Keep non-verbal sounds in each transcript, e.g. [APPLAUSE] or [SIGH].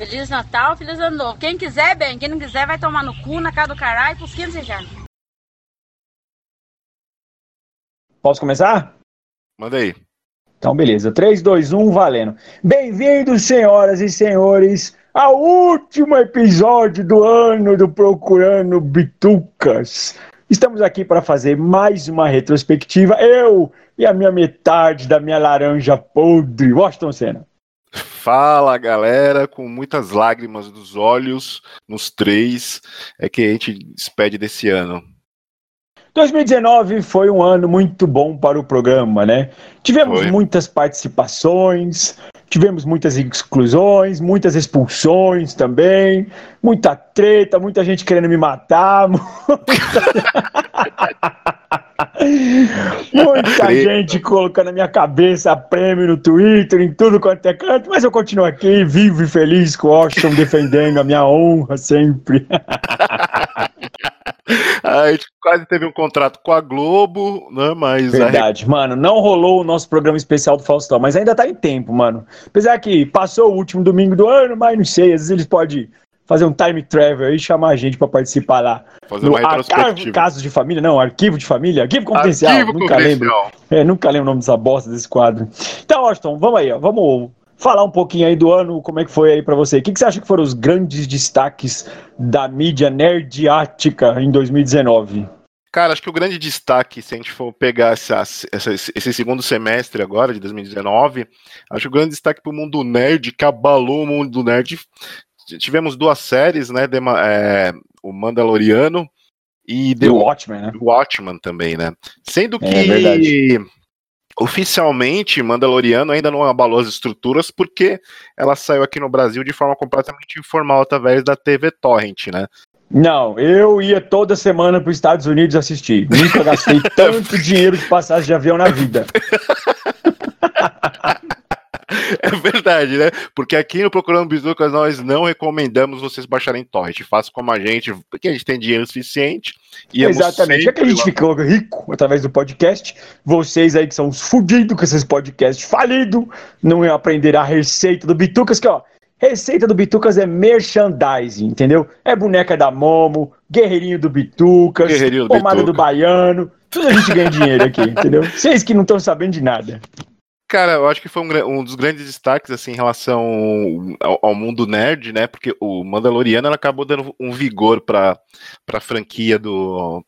Feliz Natal, Feliz Ano Novo. Quem quiser, bem. Quem não quiser, vai tomar no cu, na cara do caralho, pros 15 infernos. Posso começar? Manda aí. Então, beleza. 3, 2, 1, valendo. Bem-vindos, senhoras e senhores, ao último episódio do ano do Procurando Bitucas. Estamos aqui para fazer mais uma retrospectiva. Eu e a minha metade da minha laranja podre, Washington Senna. Fala galera, com muitas lágrimas dos olhos, nos três, é que a gente despede desse ano. 2019 foi um ano muito bom para o programa, né? Tivemos foi. muitas participações, tivemos muitas exclusões, muitas expulsões também, muita treta, muita gente querendo me matar. [LAUGHS] Muita gente colocando na minha cabeça prêmio no Twitter, em tudo quanto é canto, mas eu continuo aqui, vivo e feliz com o Washington defendendo a minha honra sempre. [LAUGHS] A gente quase teve um contrato com a Globo, né? Mas. Verdade, mano. Não rolou o nosso programa especial do Faustão, mas ainda tá em tempo, mano. Apesar que passou o último domingo do ano, mas não sei, às vezes eles podem fazer um time travel e chamar a gente para participar lá. Fazer no uma retrospectiva. Casos de família, não, arquivo de família, arquivo confidencial. Arquivo nunca lembro. É, nunca lembro o nome dessa bosta desse quadro. Então, Austin, vamos aí, ó, vamos falar um pouquinho aí do ano, como é que foi aí para você. O que, que você acha que foram os grandes destaques da mídia nerdiática em 2019? Cara, acho que o grande destaque, se a gente for pegar essa, essa, esse segundo semestre agora, de 2019, acho que o grande destaque para o mundo nerd, que abalou o mundo nerd, tivemos duas séries, né? De, é, o Mandaloriano e, The Watchmen, né? Watchmen também, né? Sendo é que é, oficialmente Mandaloriano ainda não abalou as estruturas porque ela saiu aqui no Brasil de forma completamente informal através da TV Torrent, né? Não, eu ia toda semana para os Estados Unidos assistir. Nunca gastei [LAUGHS] tanto dinheiro de passagem de avião na vida. [LAUGHS] [LAUGHS] É verdade, né? Porque aqui no Procurando Bizucas nós não recomendamos vocês baixarem torrent. Faça como a gente, porque a gente tem dinheiro suficiente. E Exatamente. Já que a gente ficou rico através do podcast, vocês aí que são os fudidos com esses podcasts falidos, não iam aprender a receita do Bitucas, que ó, Receita do Bitucas é merchandising, entendeu? É boneca da Momo, guerreirinho do Bitucas, guerreirinho do pomada Bituca. do Baiano. Tudo a gente ganha dinheiro aqui, entendeu? Vocês que não estão sabendo de nada. Cara, eu acho que foi um, um dos grandes destaques assim, em relação ao, ao, mundo nerd, né? Porque o Mandaloriano ela acabou dando um vigor para a franquia do.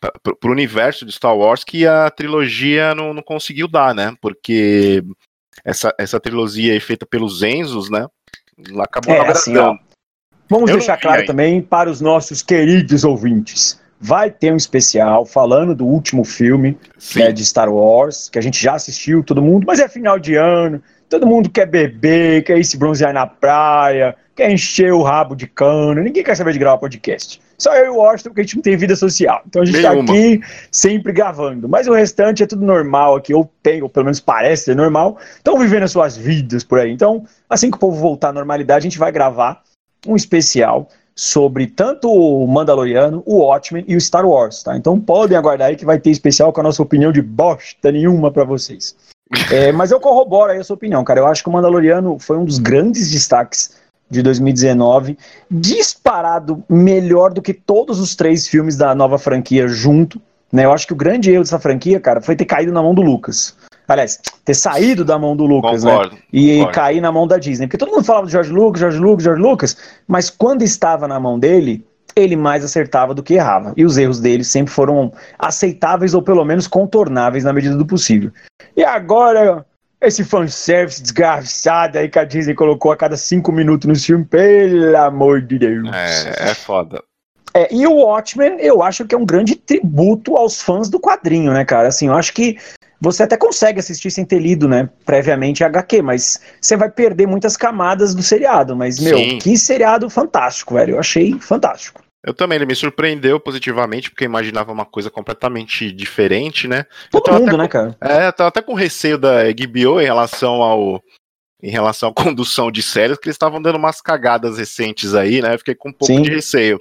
para o universo de Star Wars que a trilogia não, não conseguiu dar, né? Porque essa, essa trilogia é feita pelos Enzos, né? Lá acabou é, assim, ó, Vamos eu deixar claro aí. também para os nossos queridos ouvintes vai ter um especial falando do último filme né, de Star Wars, que a gente já assistiu, todo mundo, mas é final de ano, todo mundo quer beber, quer ir se bronzear na praia, quer encher o rabo de cano, ninguém quer saber de gravar podcast. Só eu e o Washington, porque a gente não tem vida social. Então a gente está aqui sempre gravando. Mas o restante é tudo normal aqui, ou tem, ou pelo menos parece ser normal. Estão vivendo as suas vidas por aí. Então, assim que o povo voltar à normalidade, a gente vai gravar um especial sobre tanto o Mandaloriano, o Watchmen e o Star Wars, tá? Então podem aguardar aí que vai ter especial com a nossa opinião de bosta nenhuma para vocês. É, mas eu corroboro aí a sua opinião, cara. Eu acho que o Mandaloriano foi um dos grandes destaques de 2019, disparado melhor do que todos os três filmes da nova franquia junto. Né? Eu acho que o grande erro dessa franquia, cara, foi ter caído na mão do Lucas. Aliás, ter saído da mão do Lucas, né? concordo, né? E concordo. cair na mão da Disney. Porque todo mundo falava de George Lucas, George Lucas, George Lucas, mas quando estava na mão dele, ele mais acertava do que errava. E os erros dele sempre foram aceitáveis ou pelo menos contornáveis na medida do possível. E agora, esse fanservice desgraçado aí que a Disney colocou a cada cinco minutos no filme, pelo amor de Deus. É, é foda. É, e o Watchmen, eu acho que é um grande tributo aos fãs do quadrinho, né, cara? Assim, eu acho que você até consegue assistir sem ter lido, né, previamente a HQ, mas você vai perder muitas camadas do seriado. Mas, meu, Sim. que seriado fantástico, velho. Eu achei fantástico. Eu também, ele me surpreendeu positivamente, porque eu imaginava uma coisa completamente diferente, né? Todo mundo, né, com, cara? É, eu tava até com receio da HBO em relação ao. Em relação à [LAUGHS] condução de séries, que eles estavam dando umas cagadas recentes aí, né? Eu fiquei com um pouco Sim. de receio.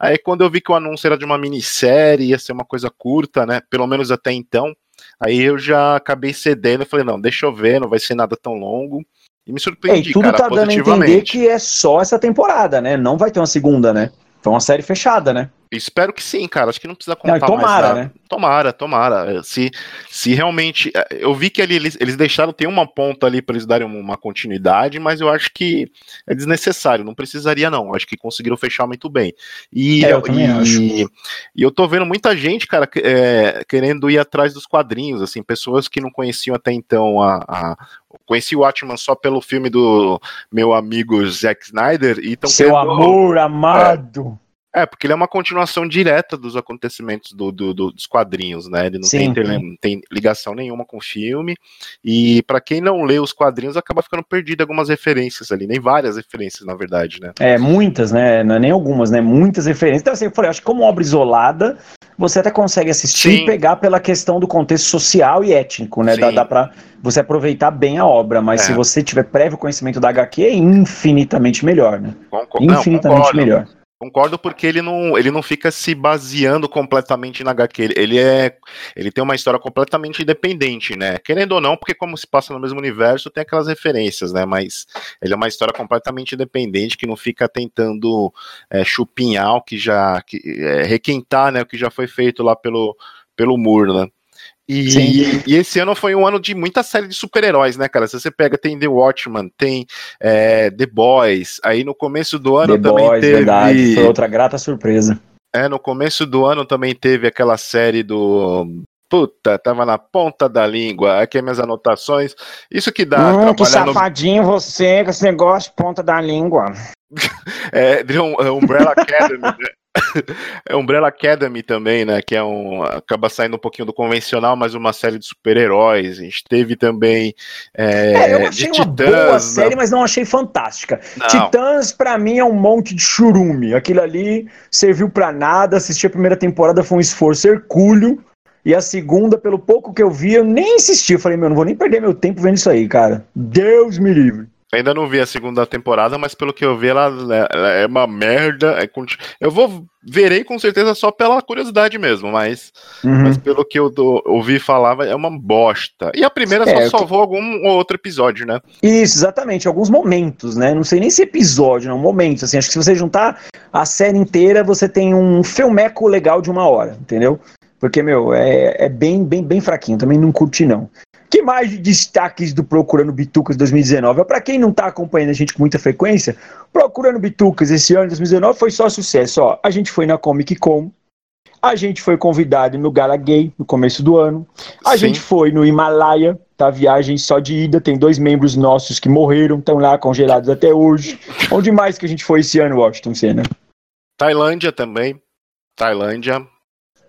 Aí quando eu vi que o anúncio era de uma minissérie, ia ser uma coisa curta, né? Pelo menos até então, Aí eu já acabei cedendo, falei, não, deixa eu ver, não vai ser nada tão longo. E me surpreendi, é, e tudo cara, tá dando a entender que é só essa temporada, né? Não vai ter uma segunda, né? Foi uma série fechada, né? Espero que sim, cara. Acho que não precisa contar não, tomara, mais. Né? Tomara, tomara. Se, se realmente. É, eu vi que ali eles, eles deixaram, tem uma ponta ali para eles darem uma continuidade, mas eu acho que é desnecessário. Não precisaria, não. Acho que conseguiram fechar muito bem. E, é, eu, e, acho. e eu tô vendo muita gente, cara, é, querendo ir atrás dos quadrinhos, assim, pessoas que não conheciam até então a, a conheci o Watchman só pelo filme do meu amigo Zack Snyder e então seu querendo, amor amado é, é, porque ele é uma continuação direta dos acontecimentos do, do, do dos quadrinhos, né? Ele não tem, tem, ligação nenhuma com o filme. E para quem não lê os quadrinhos, acaba ficando perdido algumas referências ali, nem várias referências, na verdade, né? É, muitas, né? Não é nem algumas, né? Muitas referências. Então, assim, eu falei, acho que como obra isolada, você até consegue assistir Sim. e pegar pela questão do contexto social e étnico, né? Dá, dá pra você aproveitar bem a obra, mas é. se você tiver prévio conhecimento da HQ, é infinitamente melhor, né? Concordo. Infinitamente não, melhor. Concordo porque ele não, ele não fica se baseando completamente na HQ. Ele é, ele tem uma história completamente independente, né? Querendo ou não, porque como se passa no mesmo universo, tem aquelas referências, né? Mas ele é uma história completamente independente que não fica tentando é, chupinhar o que já, que, é, requentar, né? O que já foi feito lá pelo, pelo Moore, né? E, e, esse ano foi um ano de muita série de super-heróis, né, cara? Se você pega, tem The Watchman, tem é, The Boys, aí no começo do ano The também Boys, teve. Verdade, foi outra grata surpresa. É, no começo do ano também teve aquela série do. Puta, tava na ponta da língua. Aqui minhas anotações. Isso que dá. Hum, que safadinho no... você com esse negócio de ponta da língua. [LAUGHS] é, um, é Umbrella Academy, [LAUGHS] né? [COUGHS] é Umbrella Academy também, né? Que é um. acaba saindo um pouquinho do convencional, mas uma série de super-heróis. A gente teve também. É, é eu achei uma Titãs, boa né? série, mas não achei fantástica. Não. Titãs, para mim, é um monte de churume. Aquilo ali serviu para nada. Assistir a primeira temporada foi um esforço hercúleo. E a segunda, pelo pouco que eu vi, eu nem insisti. Eu falei, meu, não vou nem perder meu tempo vendo isso aí, cara. Deus me livre. Ainda não vi a segunda temporada, mas pelo que eu vi, ela, ela é uma merda. É, eu vou verei com certeza só pela curiosidade mesmo, mas, uhum. mas pelo que eu do, ouvi falar, é uma bosta. E a primeira é, só salvou que... algum outro episódio, né? Isso, exatamente, alguns momentos, né? Não sei nem se episódio, não, momentos. Assim, acho que se você juntar a série inteira, você tem um filmeco legal de uma hora, entendeu? Porque, meu, é, é bem, bem, bem fraquinho, também não curti, não que mais de destaques do Procurando Bitucas 2019? Para quem não está acompanhando a gente com muita frequência, Procurando Bitucas esse ano, 2019, foi só sucesso. Ó, a gente foi na Comic Con, a gente foi convidado no Gala Gay no começo do ano, a Sim. gente foi no Himalaia, tá? Viagem só de ida, tem dois membros nossos que morreram, estão lá congelados até hoje. Onde mais que a gente foi esse ano, Washington Senna? Tailândia também. Tailândia,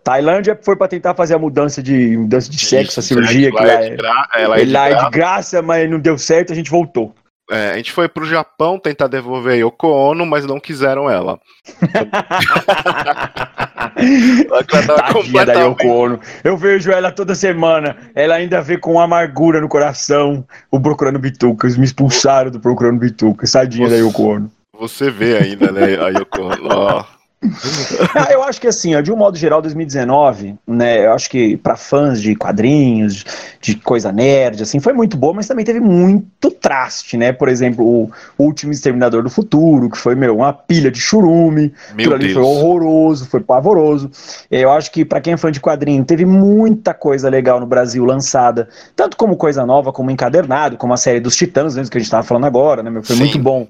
Tailândia foi para tentar fazer a mudança de mudança de sexo, Isso, a cirurgia que lá, é, gra... é, lá, é, de lá é de graça, mas não deu certo, a gente voltou. É, a gente foi pro Japão tentar devolver a Yoko Ono, mas não quiseram ela. [LAUGHS] Tadinha da Yoko Ono. Eu vejo ela toda semana. Ela ainda vê com amargura no coração o Procurando Bitucas. Me expulsaram do Procurando Bitucas. Tadinha Você... da Yoko Ono. Você vê ainda, né, a Yoko Ono. Ah, eu acho que assim, ó, de um modo geral, 2019, né? Eu acho que para fãs de quadrinhos, de coisa nerd, assim, foi muito boa, mas também teve muito traste, né? Por exemplo, o Último Exterminador do Futuro, que foi, meu, uma pilha de churume, meu ali Deus. foi horroroso, foi pavoroso. Eu acho que para quem é fã de quadrinho, teve muita coisa legal no Brasil lançada, tanto como coisa nova, como encadernado, como a série dos Titãs, mesmo que a gente tava falando agora, né? Meu, foi Sim. muito bom.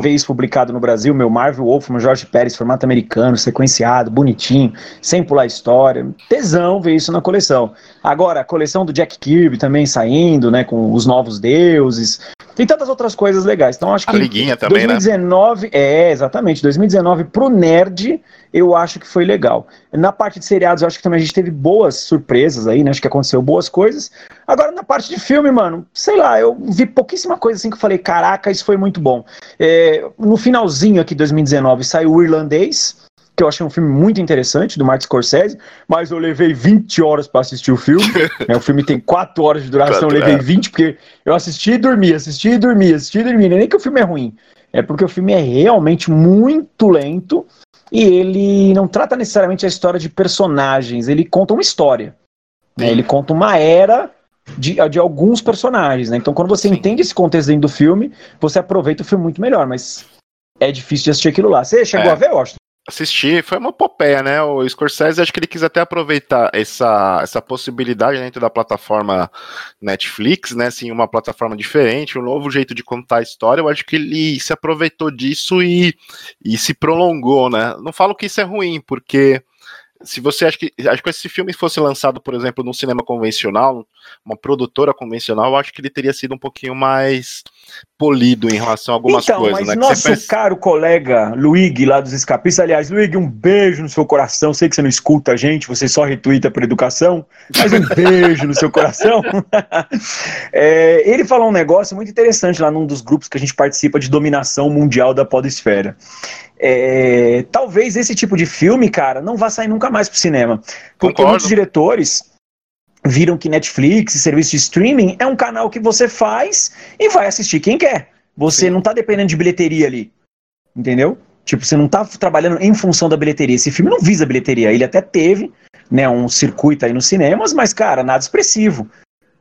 Ver isso publicado no Brasil, meu Marvel Wolfman, Jorge Pérez, formato americano, sequenciado, bonitinho, sem pular história. Tesão ver isso na coleção. Agora, a coleção do Jack Kirby também saindo, né, com os novos deuses. Tem tantas outras coisas legais. Então, acho que. A liguinha também, 2019, né? É, exatamente. 2019 pro nerd, eu acho que foi legal. Na parte de seriados, eu acho que também a gente teve boas surpresas aí, né? Acho que aconteceu boas coisas. Agora, na parte de filme, mano, sei lá, eu vi pouquíssima coisa assim que eu falei, caraca, isso foi muito bom. É, no finalzinho aqui de 2019 saiu o Irlandês, que eu achei um filme muito interessante, do Martin Scorsese, mas eu levei 20 horas para assistir o filme. [LAUGHS] é, o filme tem 4 horas de duração, eu levei 20, porque eu assisti e dormi, assisti e dormi, assisti e dormi. Não é nem que o filme é ruim, é porque o filme é realmente muito lento e ele não trata necessariamente a história de personagens, ele conta uma história. Né? Ele conta uma era de, de alguns personagens, né? Então, quando você Sim. entende esse contexto dentro do filme, você aproveita o filme muito melhor, mas é difícil de assistir aquilo lá. Você chegou é. a ver, Washington? Assisti, foi uma popeia, né? O Scorsese, acho que ele quis até aproveitar essa, essa possibilidade dentro da plataforma Netflix, né? Assim, uma plataforma diferente, um novo jeito de contar a história. Eu acho que ele se aproveitou disso e, e se prolongou, né? Não falo que isso é ruim, porque se você acha que acho que esse filme fosse lançado, por exemplo, num cinema convencional, uma produtora convencional, eu acho que ele teria sido um pouquinho mais polido em relação a algumas então, coisas. Mas né, nosso pensa... caro colega Luigi, lá dos Escapistas, aliás, Luigi, um beijo no seu coração. Sei que você não escuta a gente, você só retuita por educação, mas um beijo no seu coração. [LAUGHS] é, ele falou um negócio muito interessante lá num dos grupos que a gente participa de dominação mundial da podesfera. É, talvez esse tipo de filme, cara, não vá sair nunca mais pro cinema. Porque Concordo. muitos diretores viram que Netflix, serviço de streaming, é um canal que você faz e vai assistir quem quer. Você Sim. não tá dependendo de bilheteria ali. Entendeu? Tipo, você não tá trabalhando em função da bilheteria. Esse filme não visa bilheteria. Ele até teve, né, um circuito aí nos cinemas, mas, cara, nada expressivo.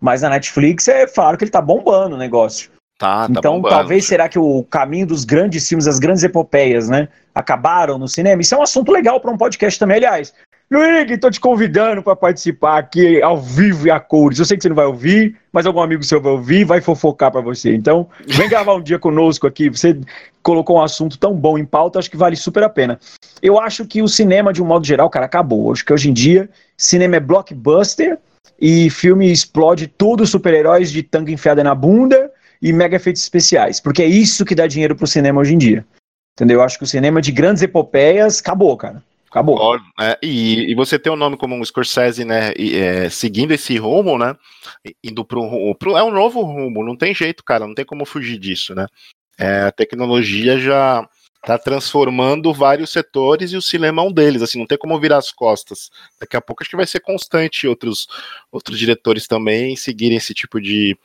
Mas na Netflix é claro que ele tá bombando o negócio. Tá, tá então, bombando. talvez será que o caminho dos grandes filmes, as grandes epopeias, né, acabaram no cinema? Isso é um assunto legal para um podcast também, aliás. Luigi, tô te convidando para participar aqui ao vivo e a cores. Eu sei que você não vai ouvir, mas algum amigo seu vai ouvir vai fofocar para você. Então, vem gravar um dia conosco aqui. Você colocou um assunto tão bom em pauta, acho que vale super a pena. Eu acho que o cinema, de um modo geral, cara, acabou. Acho que hoje em dia, cinema é blockbuster e filme explode tudo, super-heróis de tanga enfiada na bunda e mega efeitos especiais. Porque é isso que dá dinheiro pro cinema hoje em dia. Entendeu? Eu acho que o cinema de grandes epopeias acabou, cara. Acabou. É, e, e, você ter um nome como um Scorsese, né, e, é, seguindo esse rumo, né, indo pro, pro, é um novo rumo, não tem jeito, cara, não tem como fugir disso, né. É, a tecnologia já está transformando vários setores e o cinema é um deles, assim, não tem como virar as costas. Daqui a pouco acho que vai ser constante outros outros diretores também seguirem esse tipo de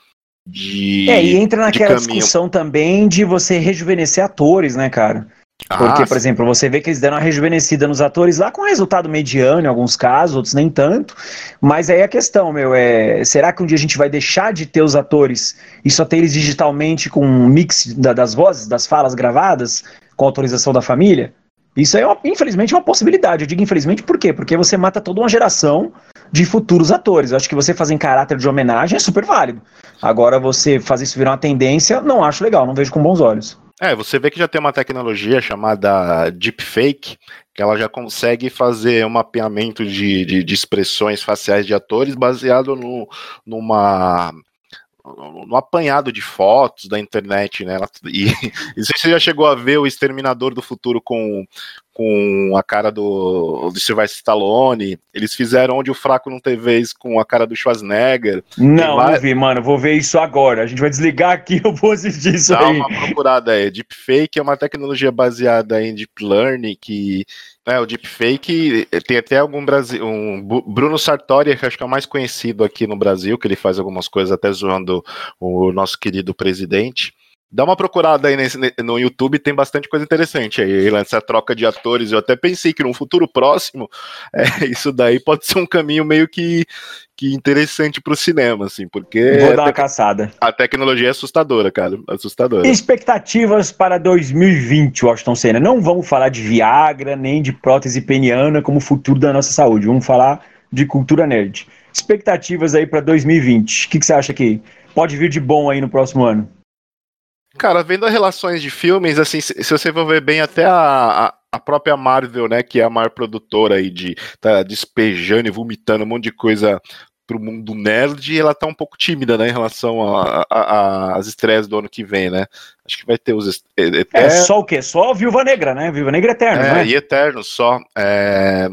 de É, e entra naquela discussão também de você rejuvenescer atores, né, cara? Porque, ah, por exemplo, você vê que eles deram uma rejuvenescida nos atores lá com resultado mediano em alguns casos, outros nem tanto. Mas aí a questão, meu, é: será que um dia a gente vai deixar de ter os atores e só ter eles digitalmente com um mix da, das vozes, das falas gravadas, com autorização da família? Isso é, uma, infelizmente, uma possibilidade. Eu digo infelizmente por quê? Porque você mata toda uma geração de futuros atores. Eu acho que você fazer em caráter de homenagem é super válido. Agora, você fazer isso virar uma tendência, não acho legal, não vejo com bons olhos. É, você vê que já tem uma tecnologia chamada Deepfake, que ela já consegue fazer um mapeamento de, de, de expressões faciais de atores baseado no, numa no apanhado de fotos da internet, né? E, [LAUGHS] e você já chegou a ver o Exterminador do Futuro com, com a cara do, do Sylvester Stallone. Eles fizeram onde o fraco não teve vez com a cara do Schwarzenegger. Não, vai... não vi, mano. Vou ver isso agora. A gente vai desligar aqui, [LAUGHS] eu vou assistir isso Dá aí. Dá uma procurada aí. Deepfake é uma tecnologia baseada em Deep Learning que é, o deepfake tem até algum Brasil, um Bruno Sartori, que acho que é o mais conhecido aqui no Brasil, que ele faz algumas coisas até zoando o nosso querido presidente. Dá uma procurada aí nesse, no YouTube, tem bastante coisa interessante aí, essa troca de atores. Eu até pensei que num futuro próximo, [LAUGHS] é, isso daí pode ser um caminho meio que, que interessante para o cinema, assim, porque. Vou dar uma caçada. A tecnologia é assustadora, cara. Assustadora. Expectativas para 2020, Washington Senna. Não vamos falar de Viagra, nem de prótese peniana como futuro da nossa saúde. Vamos falar de cultura nerd. Expectativas aí para 2020. O que, que você acha que pode vir de bom aí no próximo ano? Cara, vendo as relações de filmes, assim, se, se você for ver bem, até a, a, própria Marvel, né, que é a maior produtora aí de tá despejando e vomitando um monte de coisa pro mundo nerd, ela tá um pouco tímida, né, em relação às estreias do ano que vem, né? Acho que vai ter os. É só o quê? Só Viúva Negra, né? Viúva Negra Eterno, é, né? E Eterno, só. É...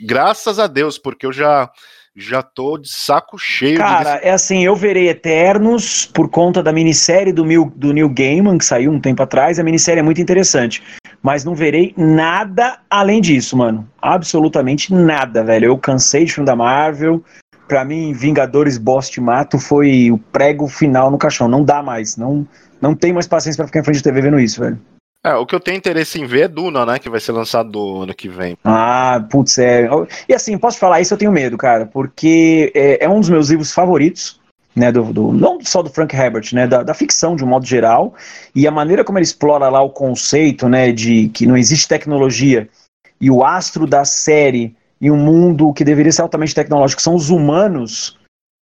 Graças a Deus, porque eu já já tô de saco cheio. Cara, de... é assim, eu verei Eternos por conta da minissérie do, Mil, do Neil Gaiman, que saiu um tempo atrás. A minissérie é muito interessante. Mas não verei nada além disso, mano. Absolutamente nada, velho. Eu cansei de filme da Marvel. Pra mim, Vingadores Boss Mato foi o prego final no caixão. Não dá mais. Não, não tem mais paciência para ficar em frente de TV vendo isso, velho. É, o que eu tenho interesse em ver é Duna, né? Que vai ser lançado ano que vem. Ah, putz, é. E assim, posso falar isso, eu tenho medo, cara, porque é, é um dos meus livros favoritos. né, do, do, não só do Frank Herbert, né, da, da, ficção de um modo geral, e a maneira como ele explora lá o conceito, né, de que não existe tecnologia e o astro da série e um mundo que deveria ser altamente tecnológico são os humanos,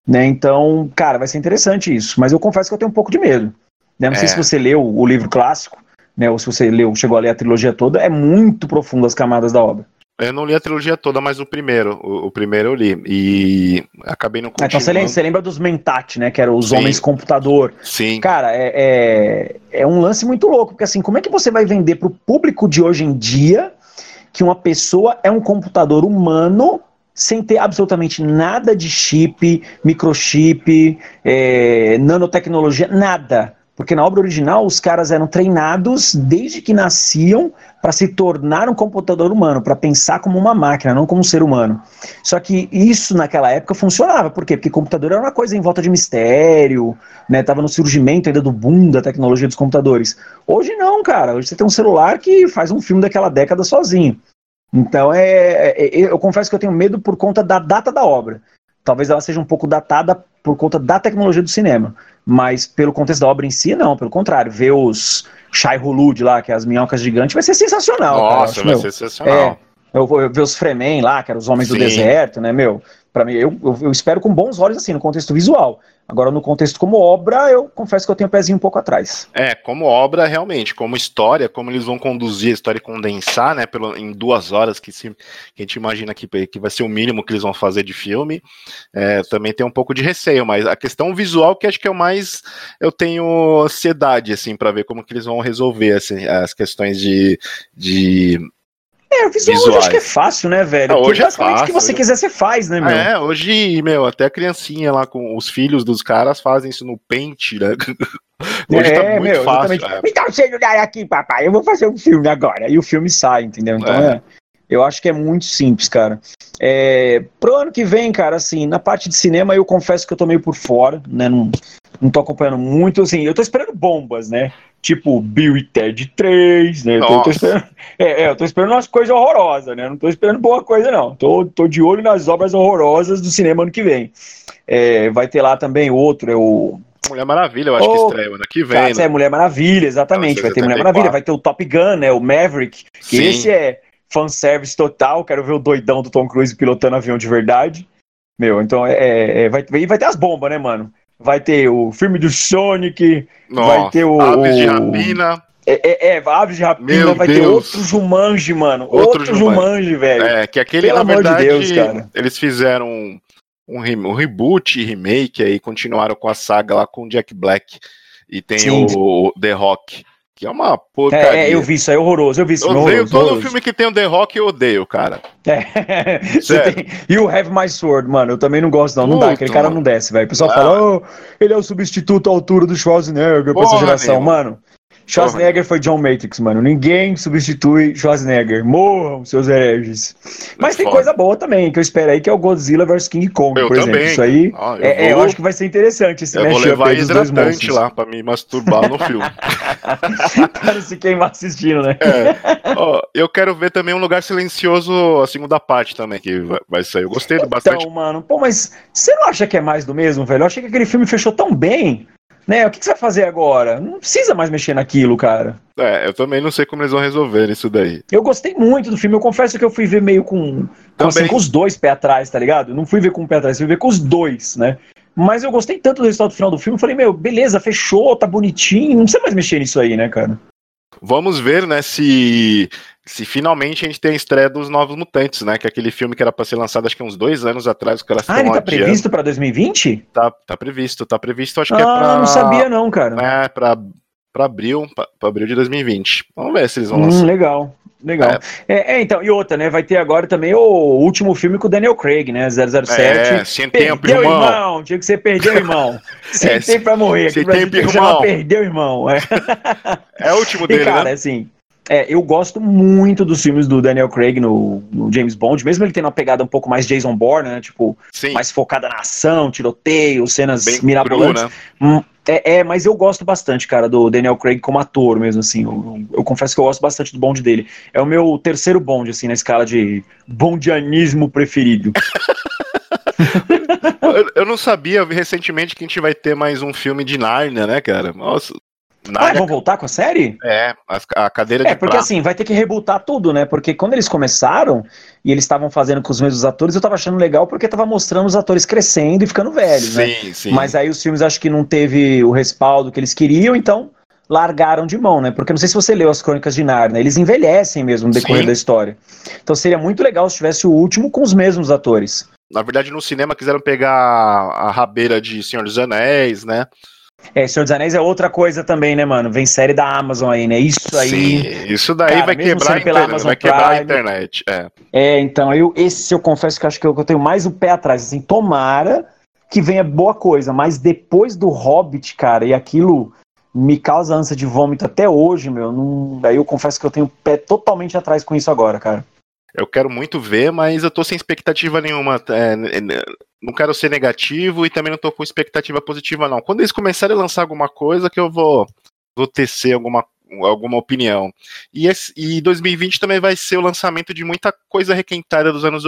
né, então, cara, vai ser interessante isso, mas eu confesso que eu tenho um pouco de medo, né, não é. sei se você leu o livro clássico, né, ou se você leu, chegou a ler a trilogia toda, é muito profundo as camadas da obra. Eu não li a trilogia toda, mas o primeiro. O, o primeiro eu li. E acabei não continuando. Então você lembra, você lembra dos Mentat, né? Que eram os Sim. homens computador. Sim. Cara, é, é, é, um lance muito louco. Porque assim, como é que você vai vender pro público de hoje em dia que uma pessoa é um computador humano sem ter absolutamente nada de chip, microchip, é, nanotecnologia, nada. Porque na obra original os caras eram treinados desde que nasciam para se tornar um computador humano, para pensar como uma máquina, não como um ser humano. Só que isso naquela época funcionava. Por quê? Porque computador era uma coisa em volta de mistério, né? Tava no surgimento ainda do boom da tecnologia dos computadores. Hoje não, cara. Hoje você tem um celular que faz um filme daquela década sozinho. Então é, é, é eu confesso que eu tenho medo por conta da data da obra. Talvez ela seja um pouco datada por conta da tecnologia do cinema. Mas pelo contexto da obra em si, não. Pelo contrário, ver os Shai Hulud lá, que é as minhocas gigantes, vai ser sensacional. Nossa, cara, vai meu. ser sensacional. É, eu vou ver os Fremen lá, que eram os homens Sim. do deserto, né, meu? Para mim, eu, eu, eu, espero com bons olhos, assim, no contexto visual. Agora, no contexto como obra, eu confesso que eu tenho um pezinho um pouco atrás. É, como obra, realmente, como história, como eles vão conduzir a história e condensar, né, pelo, em duas horas, que, se, que a gente imagina que, que vai ser o mínimo que eles vão fazer de filme, é, também tem um pouco de receio, mas a questão visual que acho que é o mais, eu tenho ansiedade, assim, para ver como que eles vão resolver, assim, as questões de, de é, o visual Visuais. hoje acho que é fácil, né, velho? Não, hoje é fácil. o que você quiser, você faz, né, meu? É, hoje, meu, até a criancinha lá com os filhos dos caras fazem isso no Paint, né? [LAUGHS] Hoje tá é, tá muito meu, fácil. É. Me dá o celular aqui, papai, eu vou fazer um filme agora. E o filme sai, entendeu? Então é. é eu acho que é muito simples, cara. É, pro ano que vem, cara, assim, na parte de cinema eu confesso que eu tô meio por fora, né? Não, não tô acompanhando muito, assim, eu tô esperando bombas, né? Tipo Bill e Ted 3, né? Eu tô, tô esperando, é, é, eu tô esperando umas coisas horrorosas, né? Não tô esperando boa coisa, não. Tô, tô de olho nas obras horrorosas do cinema ano que vem. É, vai ter lá também outro, é o. Mulher Maravilha, eu acho oh, que estreia ano que vem. Cara, né? É Mulher Maravilha, exatamente. Vai ter Mulher Maravilha, vai ter o Top Gun, né? O Maverick, que Sim. esse é fanservice total. Quero ver o doidão do Tom Cruise pilotando avião de verdade. Meu, então é, é, é vai, vai ter as bombas, né, mano? Vai ter o filme do Sonic, Nossa, vai ter o. Aves de Rapina. É, é, é, Aves de Rapina, Meu vai Deus. ter outro Jumanji, mano. Outro, outro Jumanji. Jumanji, velho. É, que aquele, Pelo na verdade, de Deus, cara. eles fizeram um, um, reboot, remake aí, continuaram com a saga lá com o Jack Black. E tem o, o The Rock que é uma porcaria. É, é, eu vi isso aí, é horroroso. Eu vi isso. Eu odeio horroroso, todo horroroso. filme que tem o The Rock, eu odeio, cara. É. [LAUGHS] Tem... E o Have My Sword, mano, eu também não gosto, não. Não dá, aquele cara não desce, velho. O pessoal ah. fala, oh, ele é o substituto à altura do Schwarzenegger pra essa geração. Mano, Schwarzenegger foi John Matrix, mano. Ninguém substitui Schwarzenegger. Morram, seus hereges. Mas tem coisa boa também, que eu espero aí, que é o Godzilla vs King Kong, eu por também. exemplo. Isso aí, ah, eu, é, vou... é, eu acho que vai ser interessante esse Eu vou levar hidratante lá pra me masturbar no filme. [LAUGHS] Para se queimar assistindo, né? É. Oh, eu quero ver também Um Lugar Silencioso, a segunda parte também, que vai sair. Eu gostei então, bastante. Então, mano, pô, mas você não acha que é mais do mesmo, velho? Eu achei que aquele filme fechou tão bem né? O que, que, você vai fazer agora? Não precisa mais mexer naquilo, cara. É, eu também não sei como eles vão resolver isso daí. Eu gostei muito do filme. Eu confesso que eu fui ver meio com, com, assim, com os dois pés atrás, tá ligado? não fui ver com o pé atrás, fui ver com os dois, né? Mas eu gostei tanto do resultado final do filme. Falei, meu, beleza, fechou, tá bonitinho. Não precisa mais mexer nisso aí, né, cara? Vamos ver, né, se se finalmente a gente tem a estreia dos Novos Mutantes, né? Que é aquele filme que era para ser lançado acho que uns dois anos atrás. Que ah, ele tá adiando. previsto para 2020? Tá, tá previsto, tá previsto. Acho ah, que é ah, pra. não sabia não, cara. É, pra, pra abril, pra, pra abril de 2020. Vamos ver se eles vão hum, lançar. Legal. Legal. É. É, é. então, e outra, né? Vai ter agora também o último filme com o Daniel Craig, né? 007. É, sem tempo, perdeu, irmão. irmão. Tinha que ser perdeu, irmão. [LAUGHS] sem é, tempo pra morrer. Sem tempo, irmão. Perdeu, irmão. É. [LAUGHS] é o último dele, e, cara, né? assim, é, eu gosto muito dos filmes do Daniel Craig no, no, James Bond, mesmo ele tendo uma pegada um pouco mais Jason Bourne, né? Tipo, Sim. mais focada na ação, tiroteio, cenas Bem mirabolantes. Cru, né? É, é, mas eu gosto bastante, cara, do Daniel Craig como ator mesmo, assim. Eu, eu, confesso que eu gosto bastante do Bond dele. É o meu terceiro Bond, assim, na escala de bondianismo preferido. [LAUGHS] eu, não sabia, recentemente que a gente vai ter mais um filme de Narnia, né, cara? Nossa. Narnia... Ah, vão voltar com a série? É, a, a cadeira é, de É, porque assim, vai ter que rebutar tudo, né? Porque quando eles começaram e eles estavam fazendo com os mesmos atores, eu tava achando legal porque tava mostrando os atores crescendo e ficando velhos, sim, né? Sim, sim. Mas aí os filmes acho que não teve o respaldo que eles queriam, então largaram de mão, né? Porque não sei se você leu as crônicas de Narnia, eles envelhecem mesmo no decorrer Sim. da história. Então seria muito legal se tivesse o último com os mesmos atores. Na verdade, no cinema quiseram pegar a rabeira de Senhor dos Anéis, né? É, Senhor dos Anéis é outra coisa também, né, mano? Vem série da Amazon aí, né? Isso aí. Sim, isso daí cara, vai, quebrar a, internet, vai quebrar a internet. É, é então, eu, esse eu confesso que acho que eu, eu tenho mais o pé atrás. Assim, tomara que venha boa coisa, mas depois do Hobbit, cara, e aquilo me causa ânsia de vômito até hoje, meu. Não... Daí eu confesso que eu tenho o pé totalmente atrás com isso agora, cara. Eu quero muito ver, mas eu tô sem expectativa nenhuma. É, não quero ser negativo e também não tô com expectativa positiva, não. Quando eles começarem a lançar alguma coisa, que eu vou, vou tecer alguma, alguma opinião. E, esse, e 2020 também vai ser o lançamento de muita coisa requentada dos anos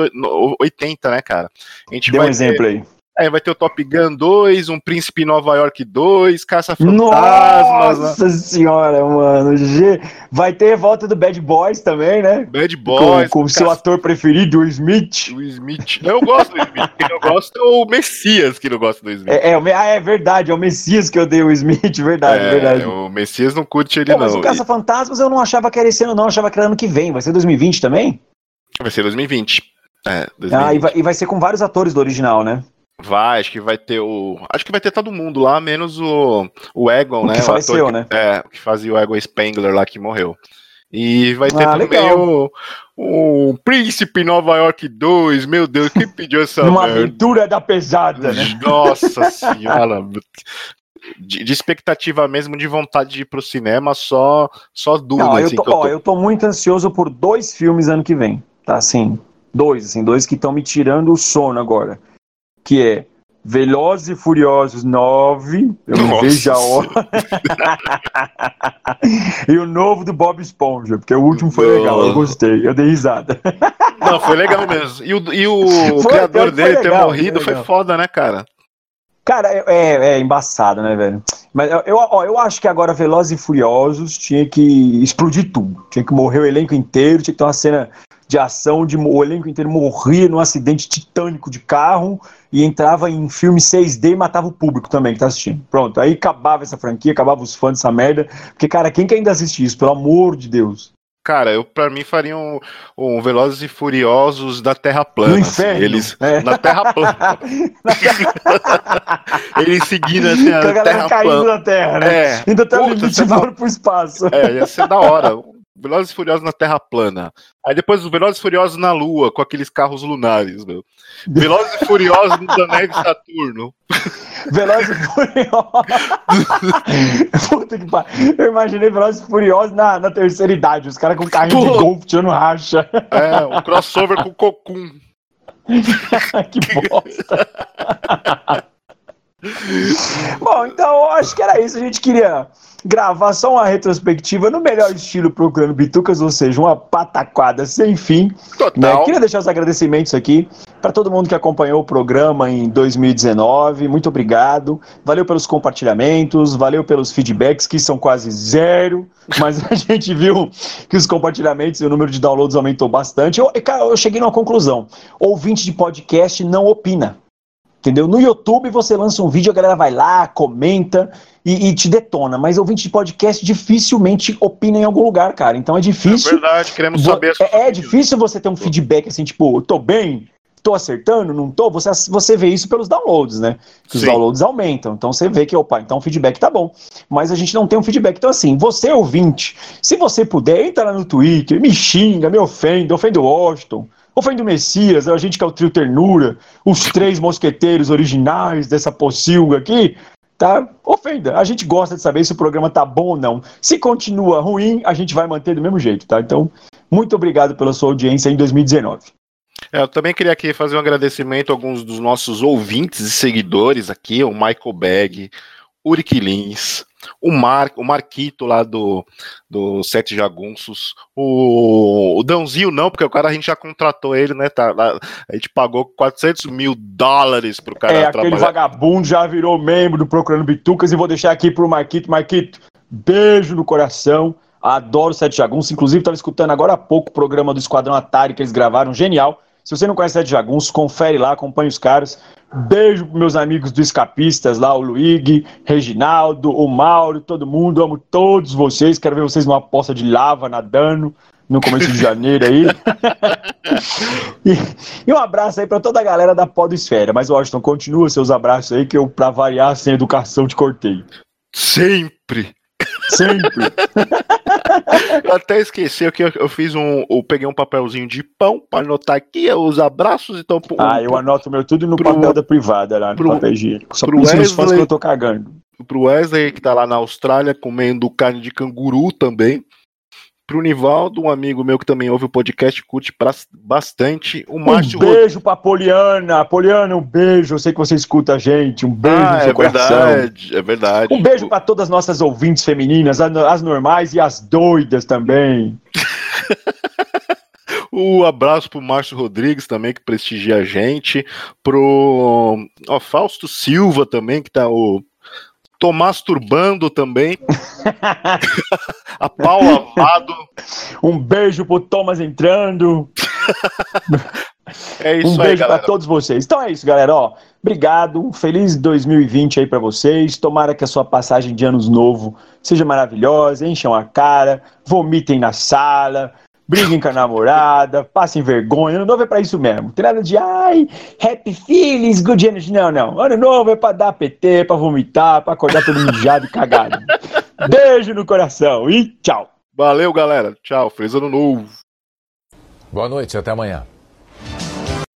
80, né, cara? A gente Dê um exemplo aí. Aí vai ter o Top Gun 2, um Príncipe Nova York 2, Caça Fantasmas. Nossa né? senhora, mano. G... Vai ter volta do Bad Boys também, né? Bad Boys. Com o seu ator preferido, o Smith. O Smith. Não, eu gosto do Smith. Quem não gosta é o Messias que não gosta do Smith. É, é, ah, é verdade, é o Messias que eu dei o Smith, [LAUGHS] verdade, é, verdade. O Messias não curte ele, Pô, mas não. Mas o Caça Fantasmas eu não achava que era esse ano, não. Eu achava que era ano que vem. Vai ser 2020 também? Vai ser 2020. É, 2020. Ah, e vai, e vai ser com vários atores do original, né? Vai, acho que vai ter o. Acho que vai ter todo mundo lá, menos o, o Egon, o né? Que faleceu, que, né? É, que fazia o Egon Spengler lá que morreu. E vai ter ah, também o, o Príncipe Nova York 2. Meu Deus, quem pediu essa Uma merda? aventura da pesada, né? Nossa [LAUGHS] senhora. De, de, expectativa mesmo, de vontade de ir pro cinema, só, só dúvida. Não, eu, assim, tô, eu, tô... eu tô muito ansioso por dois filmes ano que vem, tá? Assim, dois, assim, dois que estão me tirando o sono agora que é Velozes e Furiosos 9, eu não vejo a hora. [LAUGHS] e o novo do Bob Esponja, porque o último foi Nossa. legal, eu gostei, eu dei risada. [LAUGHS] Não, foi legal mesmo. E o, e o foi, criador dele legal, ter morrido foi, foi foda, né, cara? Cara, é, é, é, embaçado, né, velho? Mas eu, ó, eu acho que agora Velozes e Furiosos tinha que explodir tudo. Tinha que morrer o elenco inteiro, tinha que ter uma cena de ação onde o elenco inteiro morria num acidente titânico de carro e entrava em filme 6D e matava o público também que tá assistindo. Pronto, aí acabava essa franquia, acabava os fãs dessa merda. Porque, cara, quem que ainda assiste isso? Pelo amor de Deus. Cara, eu para mim faria um, um, Velozes e Furiosos da Terra plana. No assim. Eles é. [LAUGHS] na Terra plana. [LAUGHS] Eles seguindo assim, a, a terra caindo plana. na Terra, né? É. Ainda tá Puta, limite voando pro espaço. É, ia ser da hora. Velozes e Furiosos na Terra plana. Aí depois os Velozes e Furiosos na Lua, com aqueles carros lunares, meu. Velozes e Furiosos no Anéis de Saturno. [LAUGHS] Velozes e Furiosos. Puta que pariu. Eu imaginei Velozes e Furiosos na, na terceira idade, os caras com carrinho Pô. de golfe tirando racha. É, um crossover com Cocum. [LAUGHS] que bosta. [LAUGHS] [LAUGHS] Bom, então acho que era isso. A gente queria gravar só uma retrospectiva no melhor estilo Procurando Bitucas, ou seja, uma pataquada sem fim. Total. Né? Queria deixar os agradecimentos aqui para todo mundo que acompanhou o programa em 2019. Muito obrigado. Valeu pelos compartilhamentos, valeu pelos feedbacks, que são quase zero, mas a [LAUGHS] gente viu que os compartilhamentos e o número de downloads aumentou bastante. Eu, eu cheguei numa conclusão: ouvinte de podcast não opina. Entendeu? No YouTube você lança um vídeo, a galera vai lá, comenta e, e, te detona. Mas ouvinte de podcast dificilmente opina em algum lugar, cara. Então é difícil. É verdade, queremos saber. É, é difícil você ter um feedback assim, tipo, tô bem, tô acertando, não tô. Você, você vê isso pelos downloads, né? Que os downloads aumentam. Então você vê que, opa, então o feedback tá bom. Mas a gente não tem um feedback. Então, assim, você ouvinte, se você puder, entra lá no Twitter, me xinga, me ofende, ofende o Washington Ofende o Messias, a gente que é o trio Ternura, os três mosqueteiros originais dessa pocilga aqui, tá? Ofenda. A gente gosta de saber se o programa tá bom ou não. Se continua ruim, a gente vai manter do mesmo jeito, tá? Então, muito obrigado pela sua audiência em 2019. É, eu também queria aqui fazer um agradecimento a alguns dos nossos ouvintes e seguidores aqui, o Michael Bag, Uric Lins, o Mar, o Marquito lá do, do Sete Jagunços, o, o Dãozinho não, porque o cara a gente já contratou ele, né? Tá, a gente pagou 400 mil dólares pro cara é, trabalhar. aquele vagabundo já virou membro do Procurando Bitucas e vou deixar aqui pro Marquito. Marquito, beijo no coração. Adoro Sete Jagunços. Inclusive, estava escutando agora há pouco o programa do Esquadrão Atari que eles gravaram, genial. Se você não conhece Sete Jagunços, confere lá, acompanhe os caras. Beijo para meus amigos do Escapistas lá, o Luigi, Reginaldo, o Mauro, todo mundo. Amo todos vocês. Quero ver vocês numa poça de lava nadando no começo de [LAUGHS] janeiro aí. e, e, um abraço aí para toda a galera da Podosfera. Mas, Washington, continua seus abraços aí, que eu, para variar, sem educação, te cortei. Sempre! Sempre. [LAUGHS] eu até esqueci que eu, eu, fiz um. Eu peguei um papelzinho de pão para anotar aqui os abraços. Então, ah, eu anoto meu tudo no pro, papel da privada lá no pro, papel higiênico. Só pro Wesley, que eu tô cagando. Pro Wesley, que tá lá na Austrália comendo carne de canguru também pro Nivaldo, um amigo meu que também ouve o podcast, curte bastante. O Márcio um beijo Rod... pra Poliana. Poliana, um beijo. Eu sei que você escuta a gente. Um beijo ah, no seu é coração. Verdade, é verdade. Um beijo para todas as nossas ouvintes femininas, as normais e as doidas também. O [LAUGHS] abraço pro Márcio Rodrigues também, que prestigia a gente. Pro ó, Fausto Silva também, que tá o Tomás Turbando também. [LAUGHS] a Paula Amado. Um beijo pro Thomas entrando. [LAUGHS] é isso um beijo para todos vocês. Então é isso, galera. Ó, obrigado. Um feliz 2020 aí para vocês. Tomara que a sua passagem de anos novo seja maravilhosa. Encham a cara, vomitem na sala, briguem com a namorada, passem vergonha. Ano novo é pra isso mesmo. Tem nada de, ai, happy feelings, good energy. Não, não. Ano novo é pra dar PT, pra vomitar, pra acordar todo mijado e cagado. [LAUGHS] Beijo no coração e tchau. Valeu, galera. Tchau. Feliz ano novo. Boa noite, até amanhã.